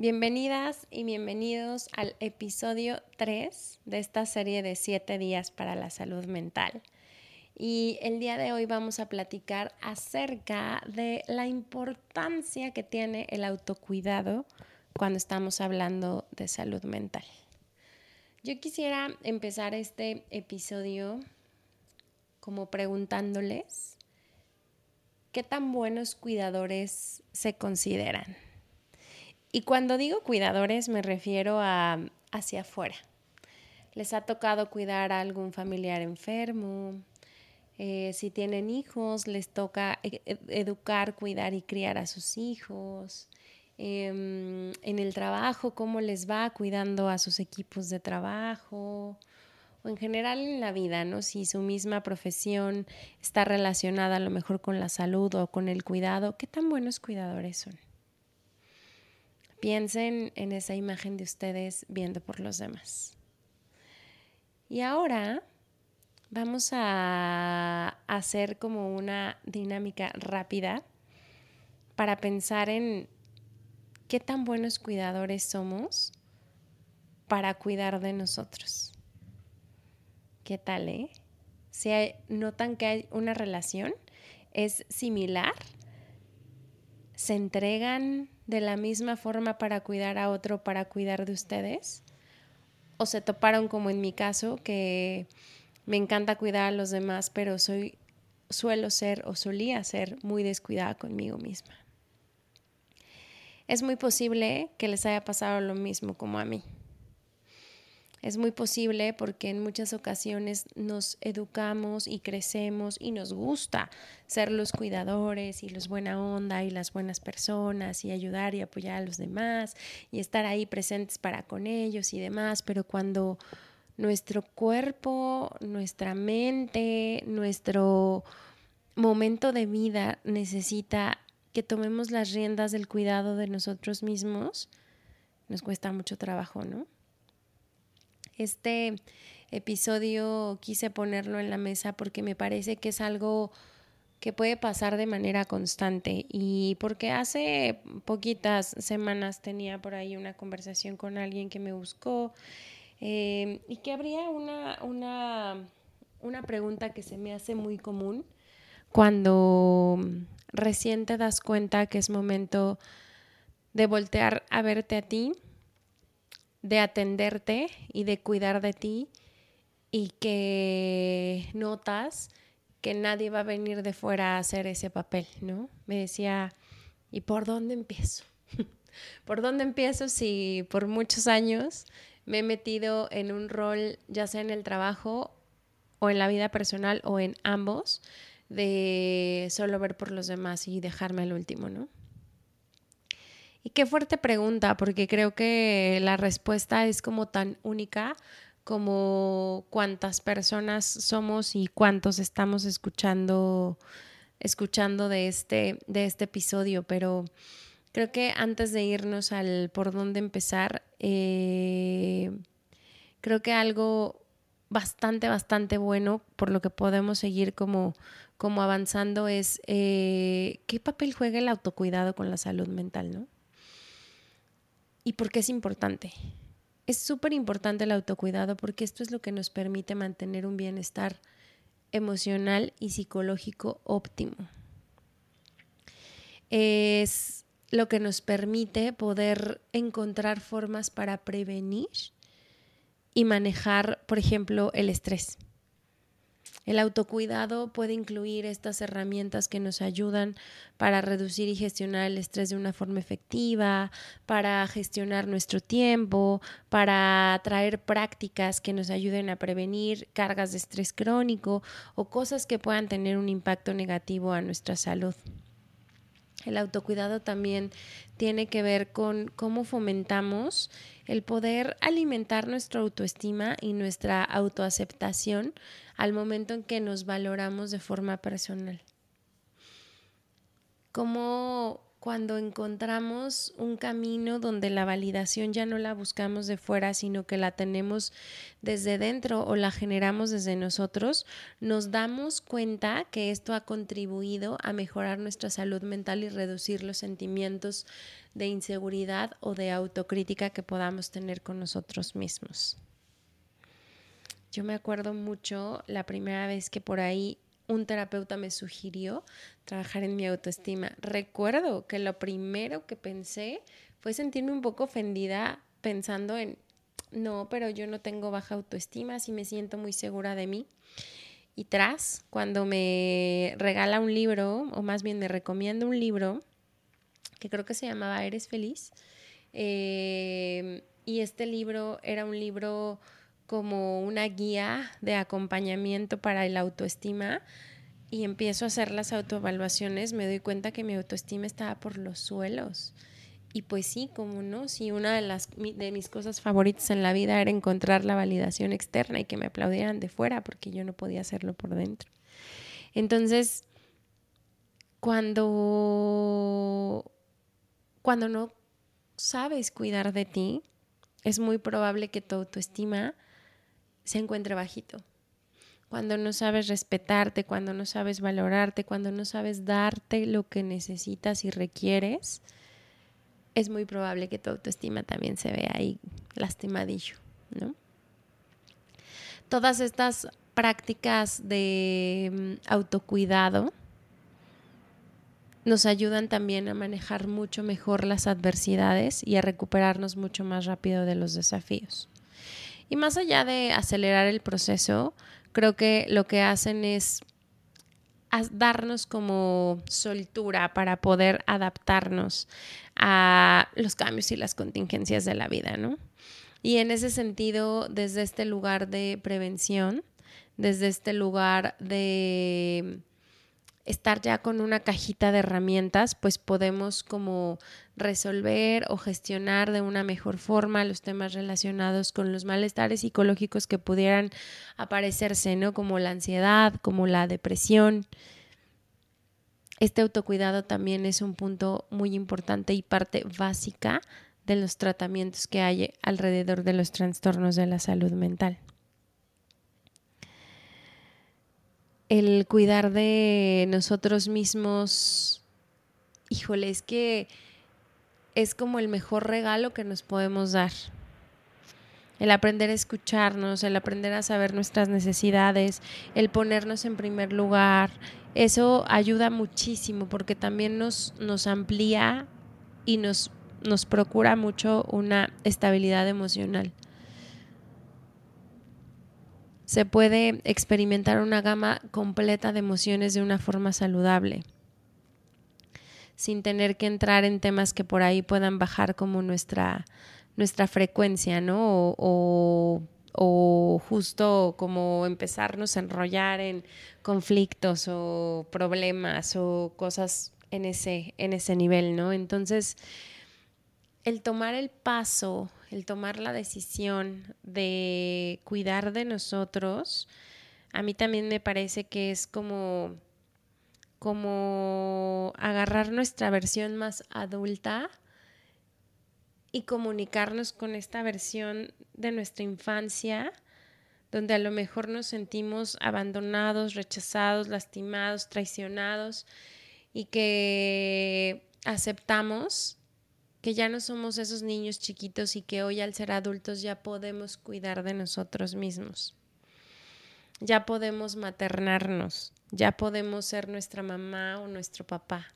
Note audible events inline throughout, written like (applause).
Bienvenidas y bienvenidos al episodio 3 de esta serie de 7 días para la salud mental. Y el día de hoy vamos a platicar acerca de la importancia que tiene el autocuidado cuando estamos hablando de salud mental. Yo quisiera empezar este episodio como preguntándoles qué tan buenos cuidadores se consideran. Y cuando digo cuidadores me refiero a hacia afuera. Les ha tocado cuidar a algún familiar enfermo. Eh, si tienen hijos, les toca e, e, educar, cuidar y criar a sus hijos. Em, en el trabajo, cómo les va cuidando a sus equipos de trabajo. O en general en la vida, ¿no? Si su misma profesión está relacionada a lo mejor con la salud o con el cuidado, ¿qué tan buenos cuidadores son? Piensen en esa imagen de ustedes viendo por los demás. Y ahora vamos a hacer como una dinámica rápida para pensar en qué tan buenos cuidadores somos para cuidar de nosotros. ¿Qué tal, eh? Si notan que hay una relación, es similar, se entregan de la misma forma para cuidar a otro, para cuidar de ustedes? ¿O se toparon como en mi caso, que me encanta cuidar a los demás, pero soy, suelo ser o solía ser muy descuidada conmigo misma? Es muy posible que les haya pasado lo mismo como a mí. Es muy posible porque en muchas ocasiones nos educamos y crecemos y nos gusta ser los cuidadores y los buena onda y las buenas personas y ayudar y apoyar a los demás y estar ahí presentes para con ellos y demás, pero cuando nuestro cuerpo, nuestra mente, nuestro momento de vida necesita que tomemos las riendas del cuidado de nosotros mismos, nos cuesta mucho trabajo, ¿no? Este episodio quise ponerlo en la mesa porque me parece que es algo que puede pasar de manera constante y porque hace poquitas semanas tenía por ahí una conversación con alguien que me buscó eh, y que habría una, una, una pregunta que se me hace muy común cuando recién te das cuenta que es momento de voltear a verte a ti de atenderte y de cuidar de ti y que notas que nadie va a venir de fuera a hacer ese papel, ¿no? Me decía, ¿y por dónde empiezo? (laughs) ¿Por dónde empiezo si por muchos años me he metido en un rol, ya sea en el trabajo o en la vida personal o en ambos, de solo ver por los demás y dejarme al último, ¿no? Y qué fuerte pregunta, porque creo que la respuesta es como tan única como cuántas personas somos y cuántos estamos escuchando, escuchando de, este, de este episodio. Pero creo que antes de irnos al por dónde empezar, eh, creo que algo bastante, bastante bueno por lo que podemos seguir como, como avanzando es eh, qué papel juega el autocuidado con la salud mental, ¿no? ¿Y por qué es importante? Es súper importante el autocuidado porque esto es lo que nos permite mantener un bienestar emocional y psicológico óptimo. Es lo que nos permite poder encontrar formas para prevenir y manejar, por ejemplo, el estrés. El autocuidado puede incluir estas herramientas que nos ayudan para reducir y gestionar el estrés de una forma efectiva, para gestionar nuestro tiempo, para traer prácticas que nos ayuden a prevenir cargas de estrés crónico o cosas que puedan tener un impacto negativo a nuestra salud. El autocuidado también tiene que ver con cómo fomentamos el poder alimentar nuestra autoestima y nuestra autoaceptación al momento en que nos valoramos de forma personal. Cómo cuando encontramos un camino donde la validación ya no la buscamos de fuera, sino que la tenemos desde dentro o la generamos desde nosotros, nos damos cuenta que esto ha contribuido a mejorar nuestra salud mental y reducir los sentimientos de inseguridad o de autocrítica que podamos tener con nosotros mismos. Yo me acuerdo mucho la primera vez que por ahí un terapeuta me sugirió trabajar en mi autoestima. Recuerdo que lo primero que pensé fue sentirme un poco ofendida pensando en, no, pero yo no tengo baja autoestima, si me siento muy segura de mí. Y tras, cuando me regala un libro, o más bien me recomienda un libro, que creo que se llamaba Eres feliz, eh, y este libro era un libro como una guía de acompañamiento para la autoestima y empiezo a hacer las autoevaluaciones, me doy cuenta que mi autoestima estaba por los suelos. Y pues sí, como no, si una de las de mis cosas favoritas en la vida era encontrar la validación externa y que me aplaudieran de fuera porque yo no podía hacerlo por dentro. Entonces, cuando cuando no sabes cuidar de ti, es muy probable que tu autoestima se encuentre bajito. Cuando no sabes respetarte, cuando no sabes valorarte, cuando no sabes darte lo que necesitas y requieres, es muy probable que tu autoestima también se vea ahí lastimadillo, ¿no? Todas estas prácticas de mm, autocuidado nos ayudan también a manejar mucho mejor las adversidades y a recuperarnos mucho más rápido de los desafíos. Y más allá de acelerar el proceso, creo que lo que hacen es darnos como soltura para poder adaptarnos a los cambios y las contingencias de la vida, ¿no? Y en ese sentido, desde este lugar de prevención, desde este lugar de estar ya con una cajita de herramientas, pues podemos como resolver o gestionar de una mejor forma los temas relacionados con los malestares psicológicos que pudieran aparecerse, ¿no? Como la ansiedad, como la depresión. Este autocuidado también es un punto muy importante y parte básica de los tratamientos que hay alrededor de los trastornos de la salud mental. El cuidar de nosotros mismos, híjole, es que es como el mejor regalo que nos podemos dar. El aprender a escucharnos, el aprender a saber nuestras necesidades, el ponernos en primer lugar, eso ayuda muchísimo porque también nos, nos amplía y nos, nos procura mucho una estabilidad emocional se puede experimentar una gama completa de emociones de una forma saludable, sin tener que entrar en temas que por ahí puedan bajar como nuestra, nuestra frecuencia, ¿no? O, o justo como empezarnos a enrollar en conflictos o problemas o cosas en ese, en ese nivel, ¿no? Entonces, el tomar el paso el tomar la decisión de cuidar de nosotros, a mí también me parece que es como, como agarrar nuestra versión más adulta y comunicarnos con esta versión de nuestra infancia, donde a lo mejor nos sentimos abandonados, rechazados, lastimados, traicionados y que aceptamos que ya no somos esos niños chiquitos y que hoy al ser adultos ya podemos cuidar de nosotros mismos. Ya podemos maternarnos, ya podemos ser nuestra mamá o nuestro papá.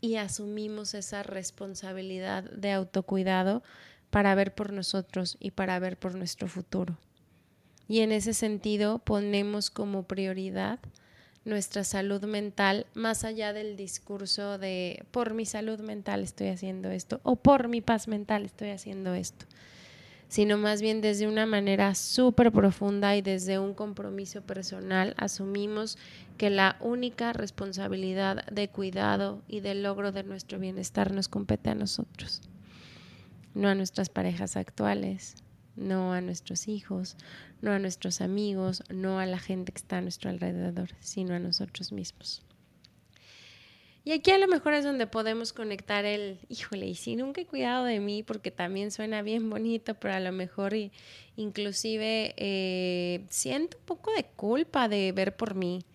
Y asumimos esa responsabilidad de autocuidado para ver por nosotros y para ver por nuestro futuro. Y en ese sentido ponemos como prioridad nuestra salud mental más allá del discurso de por mi salud mental estoy haciendo esto o por mi paz mental estoy haciendo esto. sino más bien desde una manera súper profunda y desde un compromiso personal asumimos que la única responsabilidad de cuidado y de logro de nuestro bienestar nos compete a nosotros, no a nuestras parejas actuales, no a nuestros hijos, no a nuestros amigos, no a la gente que está a nuestro alrededor, sino a nosotros mismos. Y aquí a lo mejor es donde podemos conectar el, híjole, y si nunca he cuidado de mí, porque también suena bien bonito, pero a lo mejor inclusive eh, siento un poco de culpa de ver por mí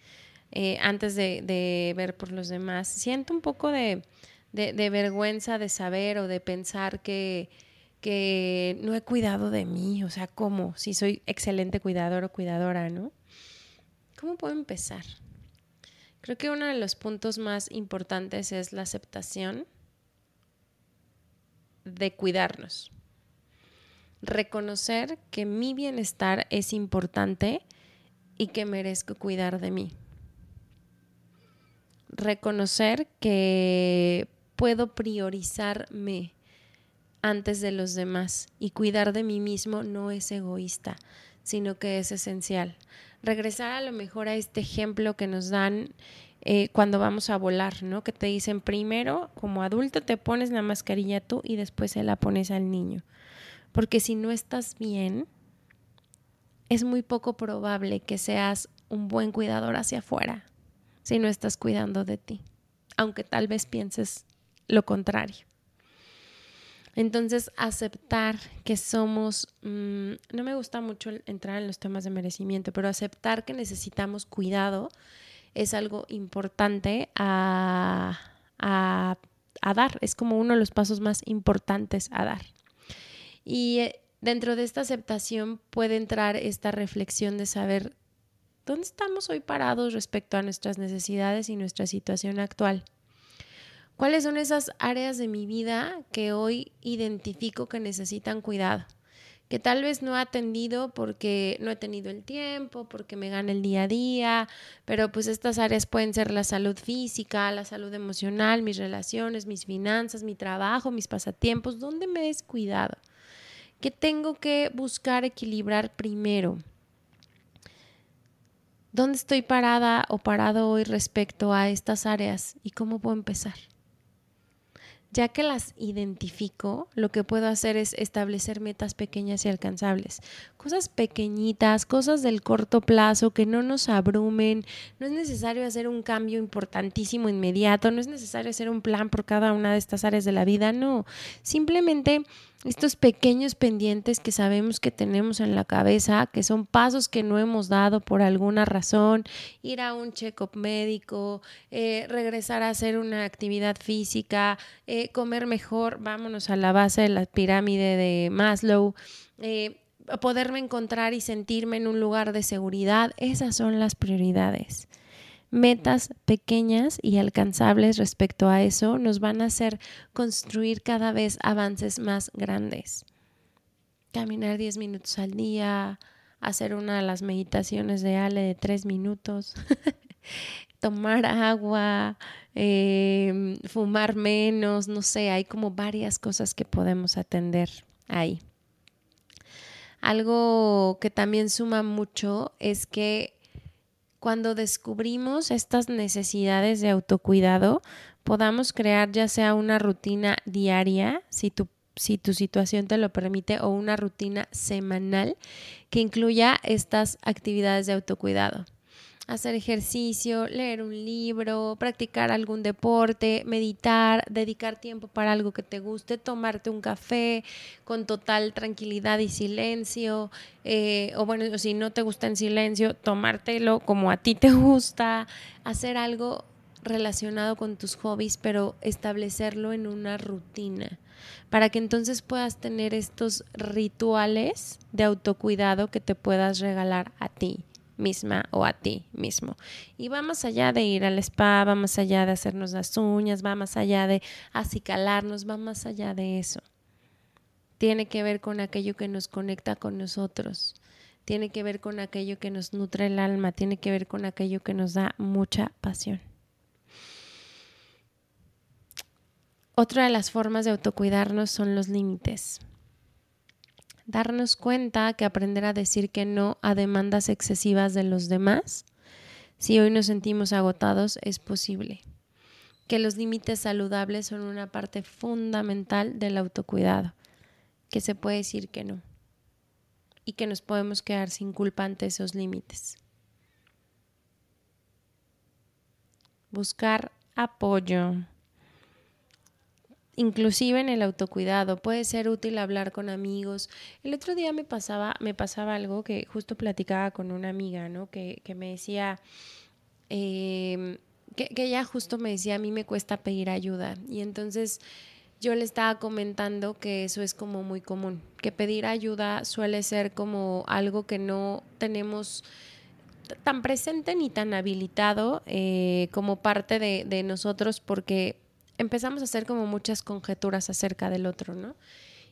eh, antes de, ver por los demás. Siento un poco de, de, vergüenza de saber o de pensar que, que no he cuidado de mí, o sea, ¿cómo? Si soy excelente cuidador o cuidadora, ¿no? ¿Cómo puedo empezar? Creo que uno de los puntos más importantes es la aceptación de cuidarnos. Reconocer que mi bienestar es importante y que merezco cuidar de mí. Reconocer que puedo priorizarme antes de los demás y cuidar de mí mismo no es egoísta, sino que es esencial regresar a lo mejor a este ejemplo que nos dan eh, cuando vamos a volar, ¿no? Que te dicen primero, como adulto, te pones la mascarilla tú y después se la pones al niño. Porque si no estás bien, es muy poco probable que seas un buen cuidador hacia afuera si no estás cuidando de ti, aunque tal vez pienses lo contrario. Entonces, aceptar que somos, mm, no me gusta mucho entrar en los temas de merecimiento, pero aceptar que necesitamos cuidado es algo importante a, dar, es como uno de los pasos más importantes a dar. Y eh, dentro de esta aceptación puede entrar esta reflexión de saber dónde estamos hoy parados respecto a nuestras necesidades y nuestra situación actual. ¿Cuáles son esas áreas de mi vida que hoy identifico que necesitan cuidado? Que tal vez no he atendido porque no he tenido el tiempo, porque me gana el día a día, pero pues estas áreas pueden ser la salud física, la salud emocional, mis relaciones, mis finanzas, mi trabajo, mis pasatiempos. ¿Dónde me he descuidado? ¿Qué tengo que buscar equilibrar primero? ¿Dónde estoy parada o parado hoy respecto a estas áreas y cómo puedo empezar? Ya que las identifico, lo que puedo hacer es establecer metas pequeñas y alcanzables. Cosas pequeñitas, cosas del corto plazo que no nos abrumen. No es necesario hacer un cambio importantísimo inmediato, no es necesario hacer un plan por cada una de estas áreas de la vida, no. Simplemente estos pequeños pendientes que sabemos que tenemos en la cabeza, que son pasos que no hemos dado por alguna razón, ir a un check-up médico, eh, regresar a hacer una actividad física, eh, comer mejor, vámonos a la base de la pirámide de Maslow. Eh, poderme encontrar y sentirme en un lugar de seguridad, esas son las prioridades metas pequeñas y alcanzables respecto a eso nos van a hacer construir cada vez avances más grandes. Caminar 10 minutos al día, hacer una de las meditaciones de Ale de 3 minutos, (laughs) tomar agua, em, fumar menos, no sé, hay como varias cosas que podemos atender ahí. Algo que también suma mucho es que cuando descubrimos estas necesidades de autocuidado, podamos crear ya sea una rutina diaria, si tu, si tu situación te lo permite, o una rutina semanal que incluya estas actividades de autocuidado hacer ejercicio, leer un libro, practicar algún deporte, meditar, dedicar tiempo para algo que te guste, tomarte un café con total tranquilidad y silencio, eh, o bueno, si no te gusta en silencio, tomártelo como a ti te gusta, hacer algo relacionado con tus hobbies, pero establecerlo en una rutina para que entonces puedas tener estos rituales de autocuidado que te puedas regalar a ti misma o a ti mismo. Y va más allá de ir al spa, va más allá de hacernos las uñas, va más allá de acicalarnos, va más allá de eso. Tiene que ver con aquello que nos conecta con nosotros, tiene que ver con aquello que nos nutre el alma, tiene que ver con aquello que nos da mucha pasión. Otra de las formas de autocuidarnos son los límites darnos cuenta que aprender a decir que no a demandas excesivas de los demás, si hoy nos sentimos agotados, es posible. Que los límites saludables son una parte fundamental del autocuidado, que se puede decir que no y que nos podemos quedar sin culpa ante esos límites. Buscar apoyo inclusive en el autocuidado. Puede ser útil hablar con amigos. El otro día me pasaba, me pasaba algo que justo platicaba con una amiga, ¿no? Que, que me decía, em, que, que ella justo me decía, a mí me cuesta pedir ayuda. Y entonces yo le estaba comentando que eso es como muy común, que pedir ayuda suele ser como algo que no tenemos tan presente ni tan habilitado eh, como parte de nosotros porque empezamos a hacer como muchas conjeturas acerca del otro, ¿no?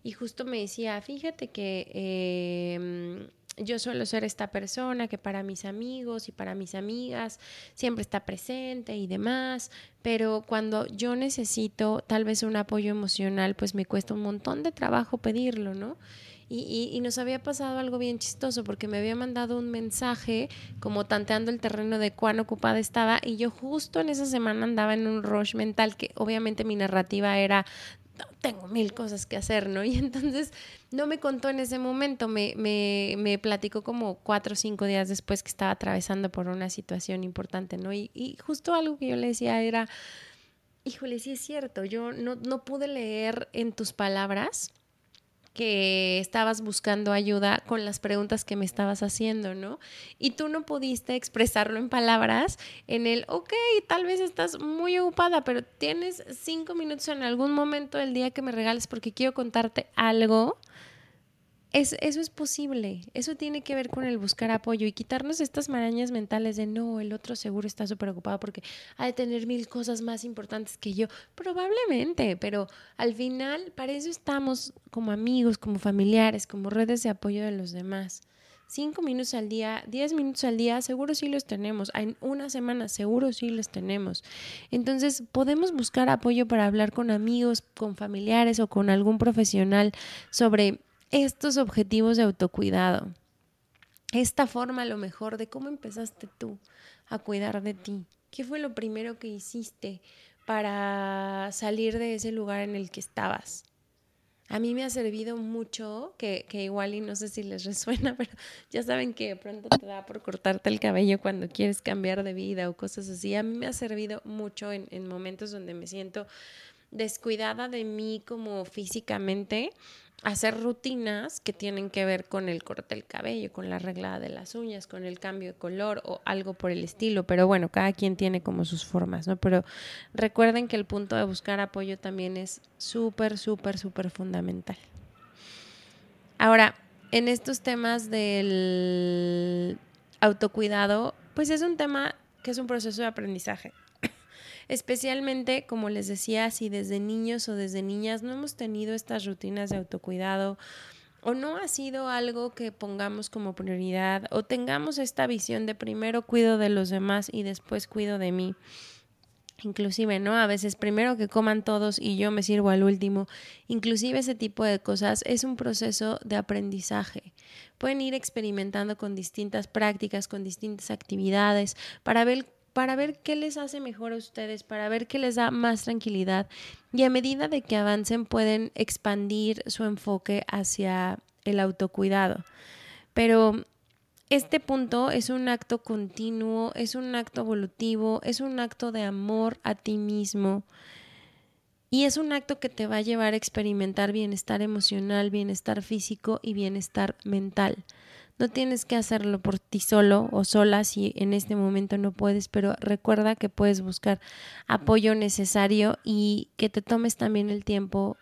Y justo me decía, fíjate que em, yo suelo ser esta persona que para mis amigos y para mis amigas siempre está presente y demás, pero cuando yo necesito tal vez un apoyo emocional, pues me cuesta un montón de trabajo pedirlo, ¿no? Y, nos había pasado algo bien chistoso porque me había mandado un mensaje como tanteando el terreno de cuán ocupada estaba y yo justo en esa semana andaba en un rush mental que obviamente mi narrativa era tengo mil cosas que hacer, ¿no? (laughs) Y entonces no me contó en ese momento, me, me, me platicó como cuatro o cinco días después que estaba atravesando por una situación importante, ¿no? Y, y justo algo que yo le decía era, híjole, sí es cierto, yo no, no pude leer en tus palabras que estabas buscando ayuda con las preguntas que me estabas haciendo, ¿no? Y tú no pudiste expresarlo en palabras en el, ok, tal vez estás muy ocupada, pero tienes cinco minutos en algún momento del día que me regales porque quiero contarte algo eso es posible, eso tiene que ver con el buscar apoyo y quitarnos estas marañas mentales de no, el otro seguro está súper ocupado porque ha de tener mil cosas más importantes que yo. Probablemente, pero al final para eso estamos como amigos, como familiares, como redes de apoyo de los demás. Cinco minutos al día, diez minutos al día, seguro sí los tenemos. En una semana, seguro sí los tenemos. Entonces, podemos buscar apoyo para hablar con amigos, con familiares o con algún profesional sobre estos objetivos de autocuidado. Esta forma lo mejor de cómo empezaste tú a cuidar de ti. ¿Qué fue lo primero que hiciste para salir de ese lugar en el que estabas? A mí me ha servido mucho, que, que, igual y no sé si les (laughs) resuena, pero ya saben que pronto te da por cortarte el cabello cuando quieres cambiar de vida o cosas así. A mí me ha servido mucho en momentos donde me siento descuidada de mí como físicamente, hacer rutinas que tienen que ver con el corte del cabello, con la arreglada de las uñas, con el cambio de color o algo por el estilo. Pero bueno, cada quien tiene como sus formas, ¿no? Pero recuerden que el punto de buscar apoyo también es súper, súper, súper fundamental. Ahora, en estos temas del autocuidado, pues es un tema que es un proceso de aprendizaje especialmente, como les decía, si desde niños o desde niñas no hemos tenido estas rutinas de autocuidado o no ha sido algo que pongamos como prioridad o tengamos esta visión de primero cuido de los demás y después cuido de mí. Inclusive, ¿no? A veces primero que coman todos y yo me sirvo al último. Inclusive ese tipo de cosas es un proceso de aprendizaje. Pueden ir experimentando con distintas prácticas, con distintas actividades para ver para ver qué les hace mejor a ustedes, para ver qué les da más tranquilidad y a medida de que avancen pueden expandir su enfoque hacia el autocuidado. Pero este punto es un acto continuo, es un acto evolutivo, es un acto de amor a ti mismo y es un acto que te va a llevar a experimentar bienestar emocional, bienestar físico y bienestar mental. No tienes que hacerlo por ti solo o sola si en este momento no puedes, pero recuerda que puedes buscar apoyo necesario y que te tomes también el tiempo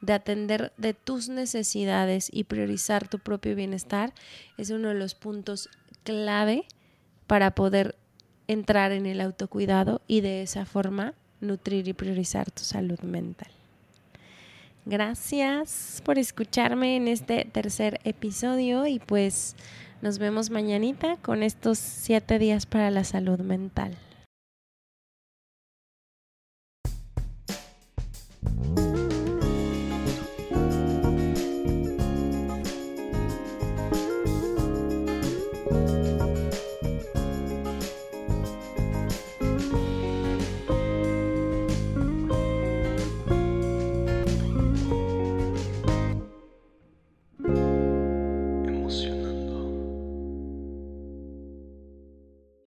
de atender de tus necesidades y priorizar tu propio bienestar es uno de los puntos clave para poder entrar en el autocuidado y de esa forma nutrir y priorizar tu salud mental. Gracias por escucharme en este tercer episodio y pues nos vemos mañanita con estos siete días para la salud mental.